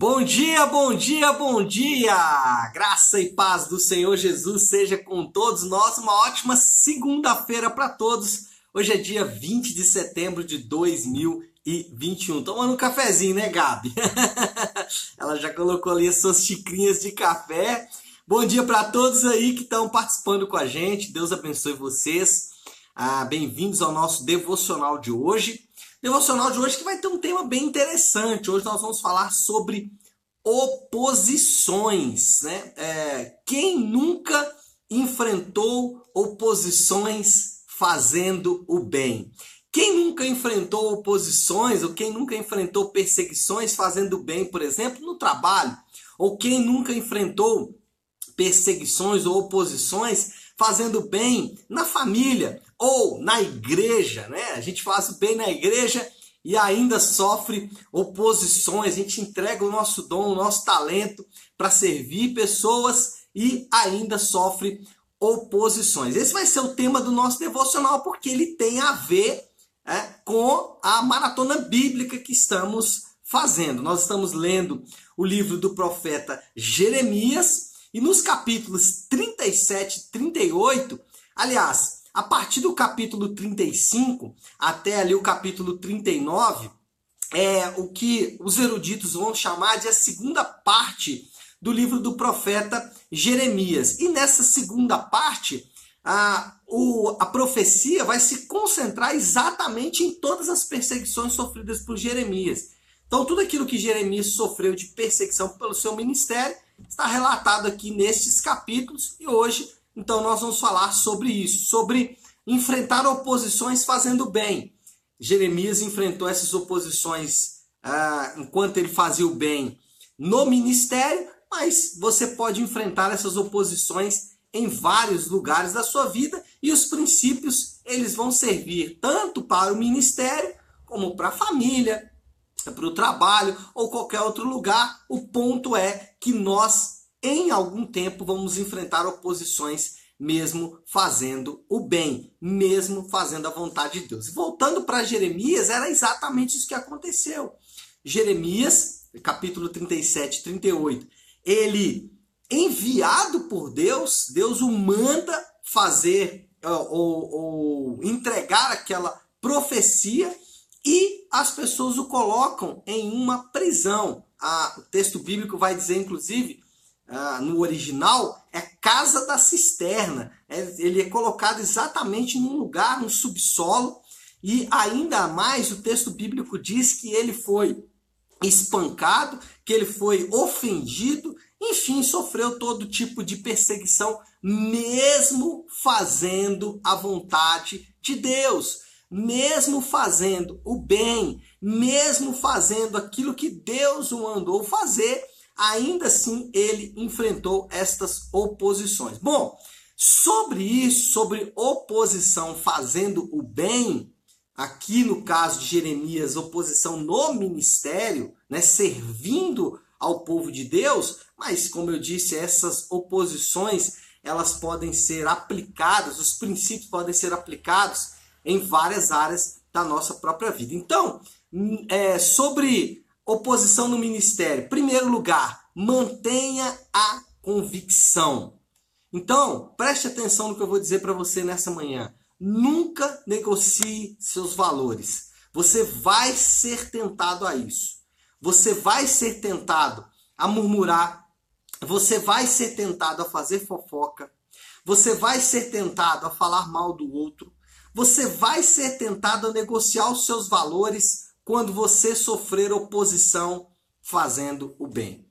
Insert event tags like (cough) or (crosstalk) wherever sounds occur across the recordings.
Bom dia, bom dia, bom dia! Graça e paz do Senhor Jesus seja com todos nós. Uma ótima segunda-feira para todos. Hoje é dia 20 de setembro de 2021. Tomando um cafezinho, né, Gabi? (laughs) Ela já colocou ali as suas xicrinhas de café. Bom dia para todos aí que estão participando com a gente. Deus abençoe vocês. Ah, Bem-vindos ao nosso devocional de hoje devocional de hoje que vai ter um tema bem interessante. Hoje nós vamos falar sobre oposições, né? É, quem nunca enfrentou oposições fazendo o bem? Quem nunca enfrentou oposições ou quem nunca enfrentou perseguições fazendo o bem, por exemplo, no trabalho? Ou quem nunca enfrentou perseguições ou oposições fazendo bem na família ou na igreja, né? A gente faz bem na igreja e ainda sofre oposições. A gente entrega o nosso dom, o nosso talento para servir pessoas e ainda sofre oposições. Esse vai ser o tema do nosso devocional porque ele tem a ver é, com a maratona bíblica que estamos fazendo. Nós estamos lendo o livro do profeta Jeremias e nos capítulos 37 e 38, aliás, a partir do capítulo 35 até ali o capítulo 39, é o que os eruditos vão chamar de a segunda parte do livro do profeta Jeremias. E nessa segunda parte, a, o, a profecia vai se concentrar exatamente em todas as perseguições sofridas por Jeremias. Então, tudo aquilo que Jeremias sofreu de perseguição pelo seu ministério está relatado aqui nestes capítulos e hoje, então, nós vamos falar sobre isso, sobre enfrentar oposições fazendo bem. Jeremias enfrentou essas oposições ah, enquanto ele fazia o bem no ministério, mas você pode enfrentar essas oposições em vários lugares da sua vida e os princípios eles vão servir tanto para o ministério como para a família, para o trabalho ou qualquer outro lugar. O ponto é que nós, em algum tempo, vamos enfrentar oposições, mesmo fazendo o bem, mesmo fazendo a vontade de Deus. voltando para Jeremias, era exatamente isso que aconteceu. Jeremias, capítulo 37, 38, ele, enviado por Deus, Deus o manda fazer ou, ou entregar aquela profecia e as pessoas o colocam em uma prisão. Ah, o texto bíblico vai dizer, inclusive, ah, no original, é casa da cisterna. É, ele é colocado exatamente num lugar, no subsolo, e ainda mais o texto bíblico diz que ele foi espancado, que ele foi ofendido, enfim, sofreu todo tipo de perseguição, mesmo fazendo a vontade de Deus mesmo fazendo o bem, mesmo fazendo aquilo que Deus o mandou fazer, ainda assim ele enfrentou estas oposições. Bom, sobre isso, sobre oposição fazendo o bem, aqui no caso de Jeremias, oposição no ministério, né, servindo ao povo de Deus, mas como eu disse, essas oposições, elas podem ser aplicadas, os princípios podem ser aplicados em várias áreas da nossa própria vida. Então, é, sobre oposição no ministério, primeiro lugar, mantenha a convicção. Então, preste atenção no que eu vou dizer para você nessa manhã. Nunca negocie seus valores. Você vai ser tentado a isso. Você vai ser tentado a murmurar. Você vai ser tentado a fazer fofoca. Você vai ser tentado a falar mal do outro você vai ser tentado a negociar os seus valores quando você sofrer oposição fazendo o bem.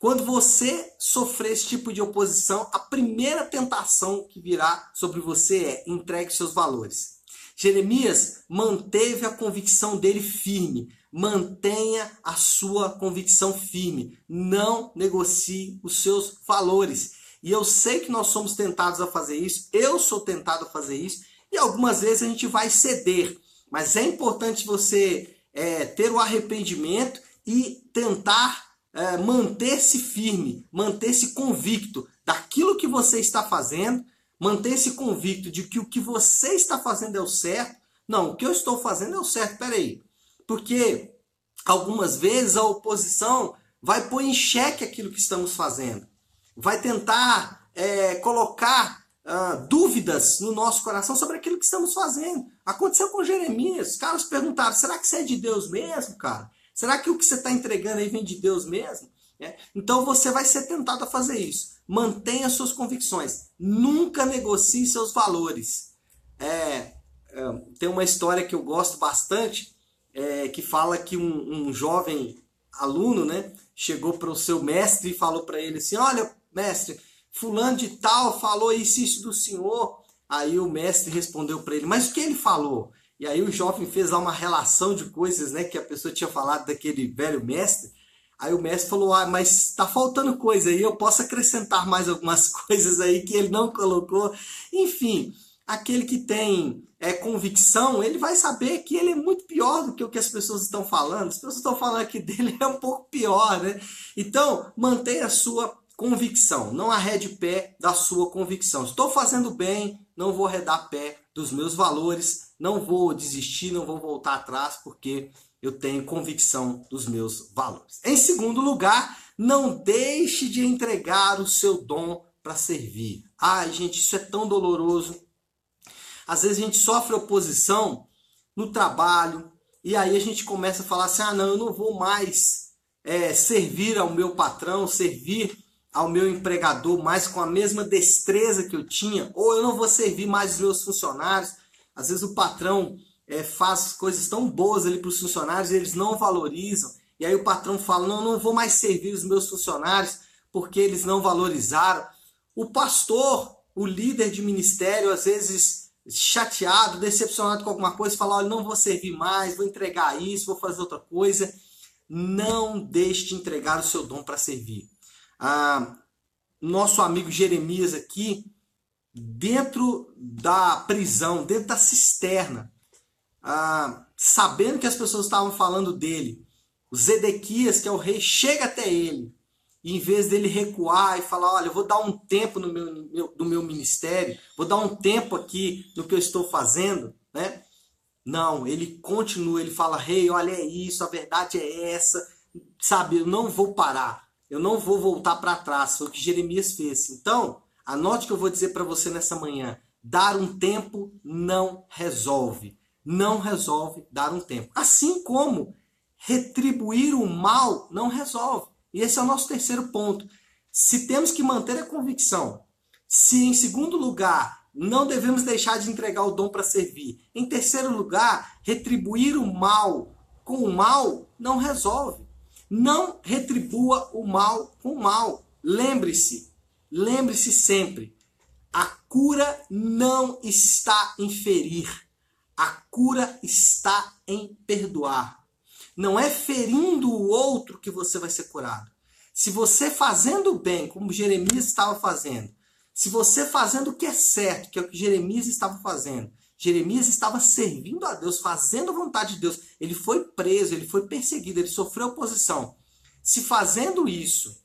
Quando você sofrer esse tipo de oposição, a primeira tentação que virá sobre você é entregue seus valores. Jeremias manteve a convicção dele firme. Mantenha a sua convicção firme. Não negocie os seus valores. E eu sei que nós somos tentados a fazer isso. Eu sou tentado a fazer isso. E algumas vezes a gente vai ceder, mas é importante você é, ter o arrependimento e tentar é, manter-se firme, manter-se convicto daquilo que você está fazendo, manter-se convicto de que o que você está fazendo é o certo. Não, o que eu estou fazendo é o certo, peraí. Porque algumas vezes a oposição vai pôr em xeque aquilo que estamos fazendo, vai tentar é, colocar uh, dúvidas no nosso coração sobre aquilo que estamos fazendo. Aconteceu com Jeremias. Os caras perguntaram: será que você é de Deus mesmo, cara? Será que o que você está entregando aí vem de Deus mesmo? É. Então você vai ser tentado a fazer isso. Mantenha suas convicções. Nunca negocie seus valores. É, é, tem uma história que eu gosto bastante é, que fala que um, um jovem aluno, né, chegou para o seu mestre e falou para ele assim: Olha, mestre, fulano de tal falou isso, isso do senhor. Aí o mestre respondeu para ele, mas o que ele falou? E aí o jovem fez lá uma relação de coisas, né, que a pessoa tinha falado daquele velho mestre. Aí o mestre falou, ah, mas está faltando coisa aí, eu posso acrescentar mais algumas (laughs) coisas aí que ele não colocou. Enfim, aquele que tem é, convicção, ele vai saber que ele é muito pior do que o que as pessoas estão falando. As pessoas estão falando que (laughs) dele é um pouco pior, né? Então, mantenha a sua convicção, não arrede pé da sua convicção. Estou fazendo bem, não vou arredar pé dos meus valores, não vou desistir, não vou voltar atrás, porque eu tenho convicção dos meus valores. Em segundo lugar, não deixe de entregar o seu dom para servir. Ai, gente, isso é tão doloroso. Às vezes a gente sofre oposição no trabalho e aí a gente começa a falar assim: ah, não, eu não vou mais é, servir ao meu patrão, servir ao meu empregador mais com a mesma destreza que eu tinha, ou eu não vou servir mais os meus funcionários. Às vezes o patrão é, faz coisas tão boas ali para os funcionários eles não valorizam. E aí o patrão fala: não, não vou mais servir os meus funcionários porque eles não valorizaram. O pastor, o líder de ministério, às vezes chateado, decepcionado com alguma coisa, fala: olha, não vou servir mais, vou entregar isso, vou fazer outra coisa. Não deixe de entregar o seu dom para servir ah, nosso amigo Jeremias aqui, dentro da prisão, dentro da cisterna, ah, sabendo que as pessoas estavam falando dele, o Zedequias, que é o rei, chega até ele. E em vez dele recuar e falar, olha, eu vou dar um tempo no meu, meu, no meu ministério, vou dar um tempo aqui no que eu estou fazendo, né? Não, ele continua, ele fala, rei, olha, é isso, a verdade é essa, sabe, eu não vou parar eu não vou voltar para trás. Foi o que Jeremias fez. Então, anote o que eu vou dizer para você nessa manhã. Dar um tempo não resolve. Não resolve dar um tempo. Assim como retribuir o mal não resolve. E esse é o nosso terceiro ponto. Se temos que manter a convicção, se em segundo lugar não devemos deixar de entregar o dom para servir, em terceiro lugar, retribuir o mal com o mal não resolve. Não retribua o mal com o mal. Lembre-se, lembre-se sempre, a cura não está em ferir. A cura está em perdoar. Não é ferindo o outro que você vai ser curado. Se você fazendo bem, como Jeremias estava fazendo, se você fazendo o que é certo, que é o que Jeremias estava fazendo, Jeremias estava servindo a Deus, fazendo a vontade de Deus. Ele foi preso, ele foi perseguido, ele sofreu oposição. Se fazendo isso,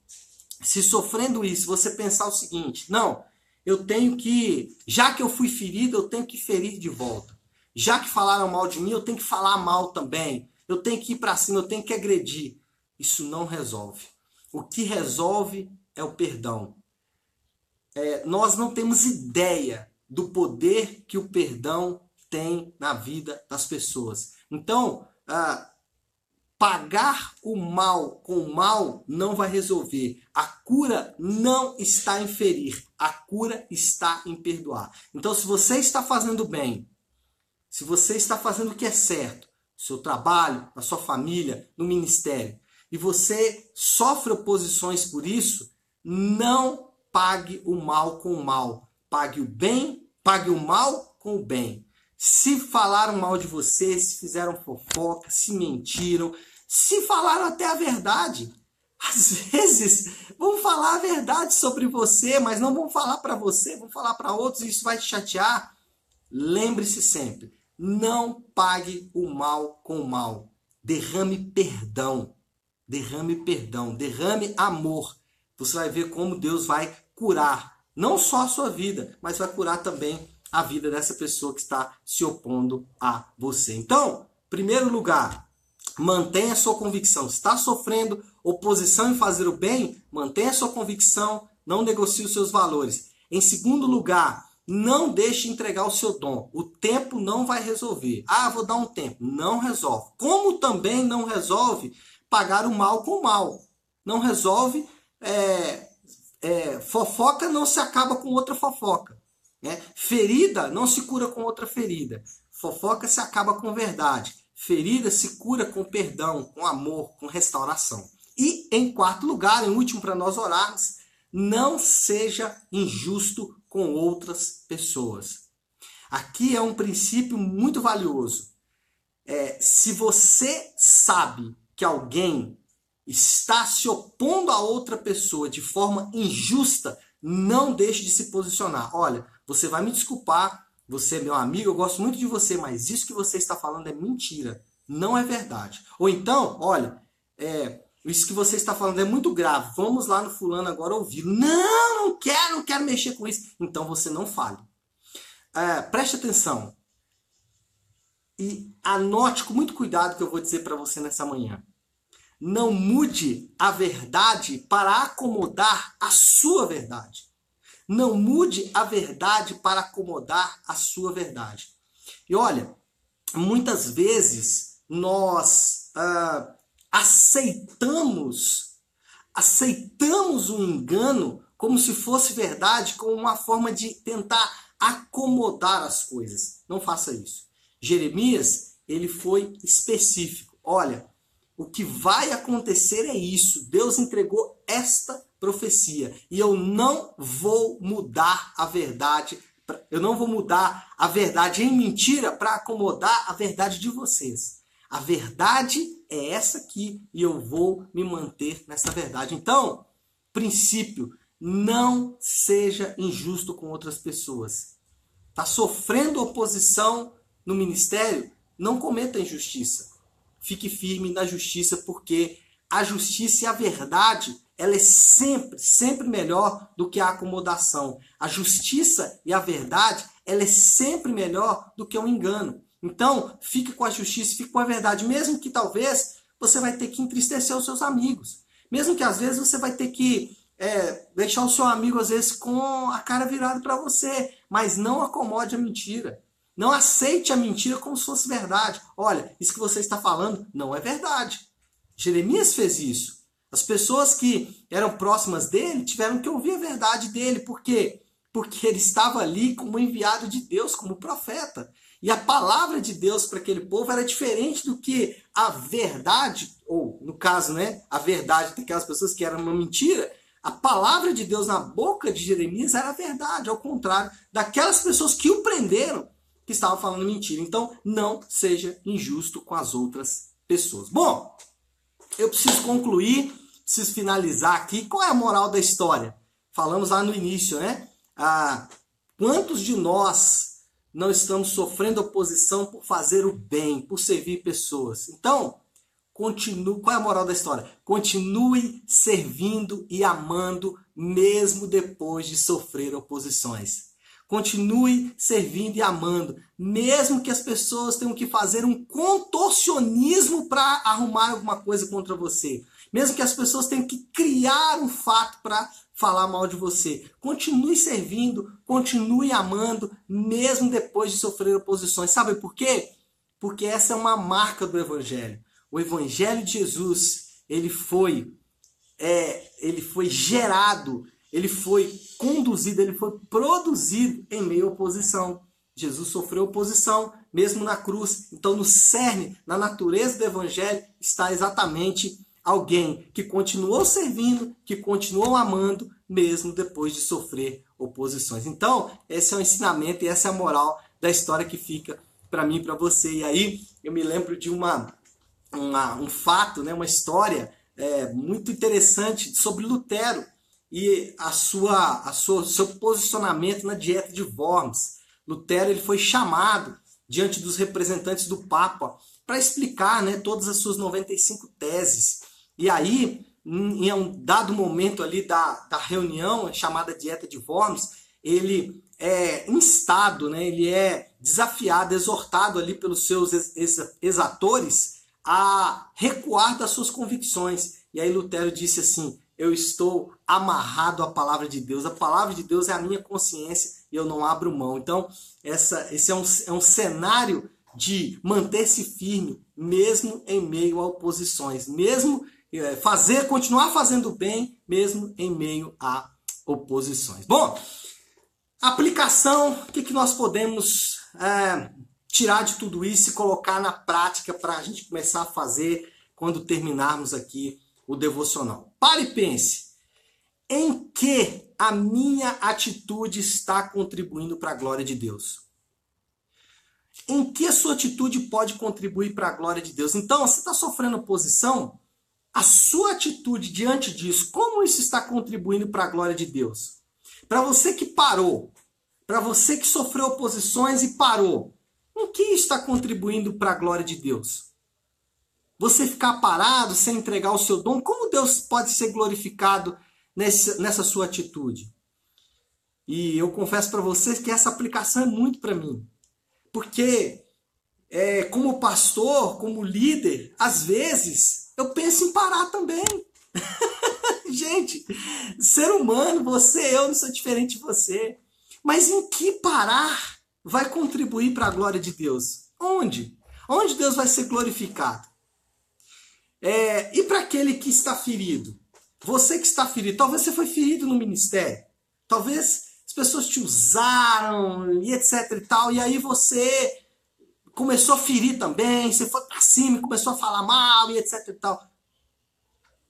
se sofrendo isso, você pensar o seguinte: não, eu tenho que, já que eu fui ferido, eu tenho que ferir de volta. Já que falaram mal de mim, eu tenho que falar mal também. Eu tenho que ir para cima, eu tenho que agredir. Isso não resolve. O que resolve é o perdão. É, nós não temos ideia do poder que o perdão tem na vida das pessoas. Então, ah, pagar o mal com o mal não vai resolver. A cura não está em ferir, a cura está em perdoar. Então, se você está fazendo bem, se você está fazendo o que é certo, seu trabalho, na sua família, no ministério, e você sofre oposições por isso, não pague o mal com o mal. Pague o bem, pague o mal com o bem. Se falaram mal de você, se fizeram fofoca, se mentiram, se falaram até a verdade. Às (laughs) vezes vão falar a verdade sobre você, mas não vão falar para você, vão falar para outros e isso vai te chatear. Lembre-se sempre, não pague o mal com o mal. Derrame perdão. Derrame perdão, derrame amor. Você vai ver como Deus vai curar não só a sua vida, mas vai curar também a vida dessa pessoa que está se opondo a você. Então, primeiro lugar, mantenha a sua convicção. Está sofrendo oposição em fazer o bem, mantenha sua convicção, não negocie os seus valores. Em segundo lugar, não deixe entregar o seu dom. O tempo não vai resolver. Ah, vou dar um tempo. Não resolve. Como também não resolve pagar o mal com o mal. Não resolve. É, é, fofoca não se acaba com outra fofoca. Né? Ferida não se cura com outra ferida. Fofoca se acaba com verdade. Ferida se cura com perdão, com amor, com restauração. E em quarto lugar, em último para nós orarmos, não seja injusto com outras pessoas. Aqui é um princípio muito valioso. É, se você sabe que alguém está se opondo a outra pessoa de forma injusta, não deixe de se posicionar. Olha, você vai me desculpar, você é meu amigo, eu gosto muito de você, mas isso que você está falando é mentira, não é verdade. Ou então, olha, é, isso que você está falando é muito grave. Vamos lá no fulano agora ouvir. Não, não quero, não quero mexer com isso. Então você não fale. É, preste atenção. E anote com muito cuidado o que eu vou dizer para você nessa manhã. Não mude a verdade para acomodar a sua verdade. Não mude a verdade para acomodar a sua verdade. E olha, muitas vezes nós ah, aceitamos, aceitamos o engano como se fosse verdade, como uma forma de tentar acomodar as coisas. Não faça isso. Jeremias, ele foi específico. Olha, o que vai acontecer é isso. Deus entregou esta profecia e eu não vou mudar a verdade. Eu não vou mudar a verdade em mentira para acomodar a verdade de vocês. A verdade é essa aqui e eu vou me manter nessa verdade. Então, princípio, não seja injusto com outras pessoas. Está sofrendo oposição no ministério? Não cometa injustiça. Fique firme na justiça, porque a justiça e a verdade, ela é sempre, sempre melhor do que a acomodação. A justiça e a verdade, ela é sempre melhor do que o engano. Então, fique com a justiça, fique com a verdade, mesmo que talvez você vai ter que entristecer os seus amigos. Mesmo que às vezes você vai ter que é, deixar o seu amigo, às vezes, com a cara virada para você. Mas não acomode a mentira. Não aceite a mentira como se fosse verdade. Olha, isso que você está falando não é verdade. Jeremias fez isso. As pessoas que eram próximas dele tiveram que ouvir a verdade dele. Por quê? Porque ele estava ali como enviado de Deus, como profeta. E a palavra de Deus para aquele povo era diferente do que a verdade, ou no caso, né, a verdade daquelas pessoas que era uma mentira. A palavra de Deus na boca de Jeremias era a verdade, ao contrário daquelas pessoas que o prenderam, que estavam falando mentira. Então, não seja injusto com as outras pessoas. Bom, eu preciso concluir, preciso finalizar aqui. Qual é a moral da história? Falamos lá no início, né? Ah, quantos de nós não estamos sofrendo oposição por fazer o bem, por servir pessoas. Então, continue, qual é a moral da história? Continue servindo e amando mesmo depois de sofrer oposições. Continue servindo e amando, mesmo que as pessoas tenham que fazer um contorcionismo para arrumar alguma coisa contra você. Mesmo que as pessoas tenham que criar um fato para falar mal de você. Continue servindo, continue amando, mesmo depois de sofrer oposições. Sabe por quê? Porque essa é uma marca do Evangelho. O Evangelho de Jesus, ele foi, é, ele foi gerado, ele foi conduzido, ele foi produzido em meio à oposição. Jesus sofreu oposição, mesmo na cruz. Então, no cerne, na natureza do Evangelho, está exatamente alguém que continuou servindo, que continuou amando, mesmo depois de sofrer oposições. Então, esse é o ensinamento e essa é a moral da história que fica para mim e para você. E aí, eu me lembro de uma, uma um fato, né, uma história é, muito interessante sobre Lutero e a sua, a sua, seu posicionamento na dieta de Worms. Lutero ele foi chamado diante dos representantes do Papa para explicar né, todas as suas 95 teses. E aí, em um dado momento ali da, da reunião, chamada Dieta de Worms, ele é instado, né? ele é desafiado, exortado ali pelos seus exatores a recuar das suas convicções. E aí Lutero disse assim: Eu estou amarrado à palavra de Deus. A palavra de Deus é a minha consciência e eu não abro mão. Então, essa, esse é um, é um cenário de manter-se firme, mesmo em meio a oposições, mesmo é, fazer, continuar fazendo bem, mesmo em meio a oposições. Bom, aplicação, o que, que nós podemos é, tirar de tudo isso e colocar na prática para a gente começar a fazer quando terminarmos aqui o devocional? Pare e pense. Em que a minha atitude está contribuindo para a glória de Deus? Em que a sua atitude pode contribuir para a glória de Deus? Então, você está sofrendo oposição? A sua atitude diante disso, como isso está contribuindo para a glória de Deus? Para você que parou, para você que sofreu oposições e parou, em que está contribuindo para a glória de Deus? Você ficar parado sem entregar o seu dom, como Deus pode ser glorificado nessa, sua atitude? E eu confesso para vocês que essa aplicação é muito para mim. Porque, é, como pastor, como líder, às vezes eu penso em parar também. (laughs) Gente, ser humano, você, eu não sou diferente de você. Mas em que parar vai contribuir para a glória de Deus? Onde? Onde Deus vai ser glorificado? É, e para aquele que está ferido? Você que está ferido, talvez você foi ferido no ministério. Talvez as pessoas te usaram e etc e tal, e aí você começou a ferir também, você foi para cima e começou a falar mal e etc e tal.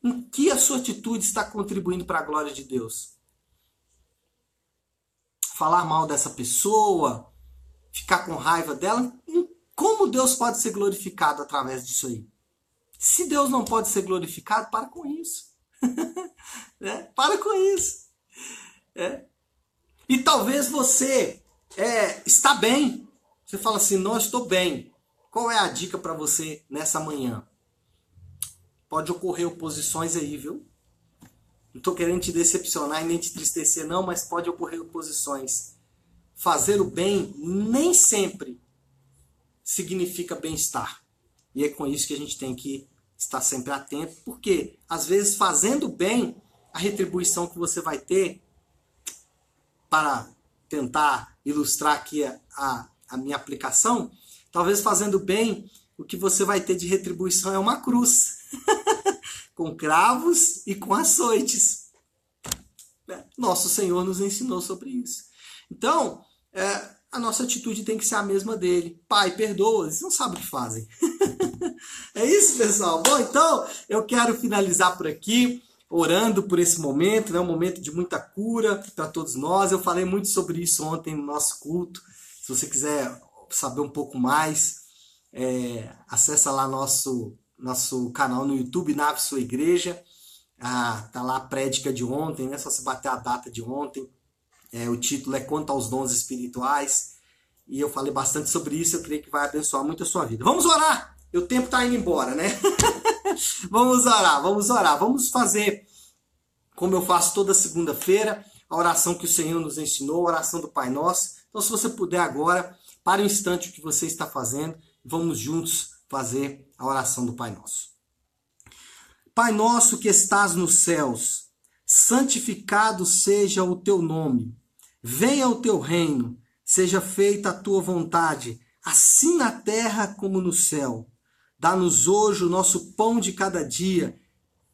Em que a sua atitude está contribuindo para a glória de Deus? Falar mal dessa pessoa, ficar com raiva dela, como Deus pode ser glorificado através disso aí? Se Deus não pode ser glorificado, para com isso. (laughs) né? Para com isso. É. E talvez você é, está bem, você fala assim: não estou bem. Qual é a dica para você nessa manhã? Pode ocorrer oposições aí, viu? Não estou querendo te decepcionar e nem te tristecer, não, mas pode ocorrer oposições. Fazer o bem nem sempre significa bem-estar. E é com isso que a gente tem que estar sempre atento, porque às vezes fazendo bem, a retribuição que você vai ter para tentar ilustrar aqui a, a minha aplicação, talvez fazendo bem, o que você vai ter de retribuição é uma cruz, (laughs) com cravos e com açoites. É, nosso Senhor nos ensinou sobre isso. Então, é, a nossa atitude tem que ser a mesma dele. Pai, perdoa, eles não sabem o que fazem. (laughs) (laughs) é isso, pessoal. Bom, então, eu quero finalizar por aqui, orando por esse momento, né? um momento de muita cura para todos nós. Eu falei muito sobre isso ontem no nosso culto. Se você quiser saber um pouco mais, é, acessa lá nosso, nosso canal no YouTube, Nave Sua Igreja. Ah, tá lá a prédica de ontem, né? Só se bater a data de ontem. É, o título é Quanto aos Dons Espirituais. E eu falei bastante sobre isso, eu creio que vai abençoar muito a sua vida. Vamos orar! O tempo está indo embora, né? (laughs) vamos orar, vamos orar. Vamos fazer como eu faço toda segunda-feira, a oração que o Senhor nos ensinou, a oração do Pai Nosso. Então, se você puder agora, pare um instante o que você está fazendo vamos juntos fazer a oração do Pai Nosso. Pai nosso que estás nos céus, santificado seja o teu nome. Venha o teu reino, seja feita a tua vontade, assim na terra como no céu. Dá-nos hoje o nosso pão de cada dia.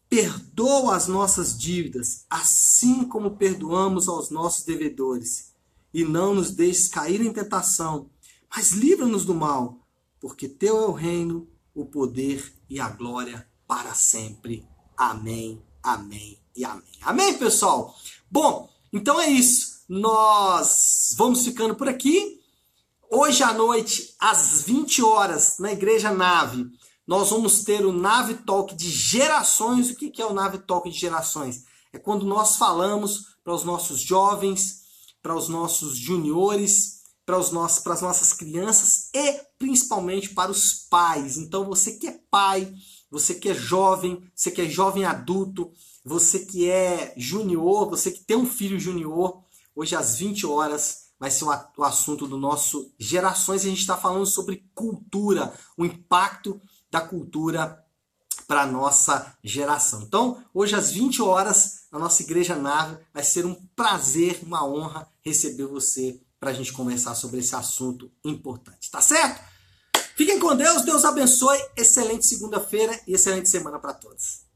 Perdoa as nossas dívidas, assim como perdoamos aos nossos devedores e não nos deixes cair em tentação, mas livra-nos do mal, porque teu é o reino, o poder e a glória para sempre. Amém, amém e amém. Amém, pessoal? Bom, então é isso. Nós vamos ficando por aqui. Hoje à noite, às 20 horas, na Igreja Nave, nós vamos ter o Nave Talk de gerações. O que é o Nave Talk de gerações? É quando nós falamos para os nossos jovens, para os nossos juniores, para, os nossos, para as nossas crianças e principalmente para os pais. Então, você que é pai, você que é jovem, você que é jovem adulto, você que é junior, você que tem um filho junior, hoje às 20 horas vai ser o assunto do nosso Gerações. A gente está falando sobre cultura, o impacto da cultura para nossa geração. Então, hoje às 20 horas, na nossa igreja nave, vai ser um prazer, uma honra receber você para a gente conversar sobre esse assunto importante. Tá certo? Fiquem com Deus, Deus abençoe. Excelente segunda-feira e excelente semana para todos.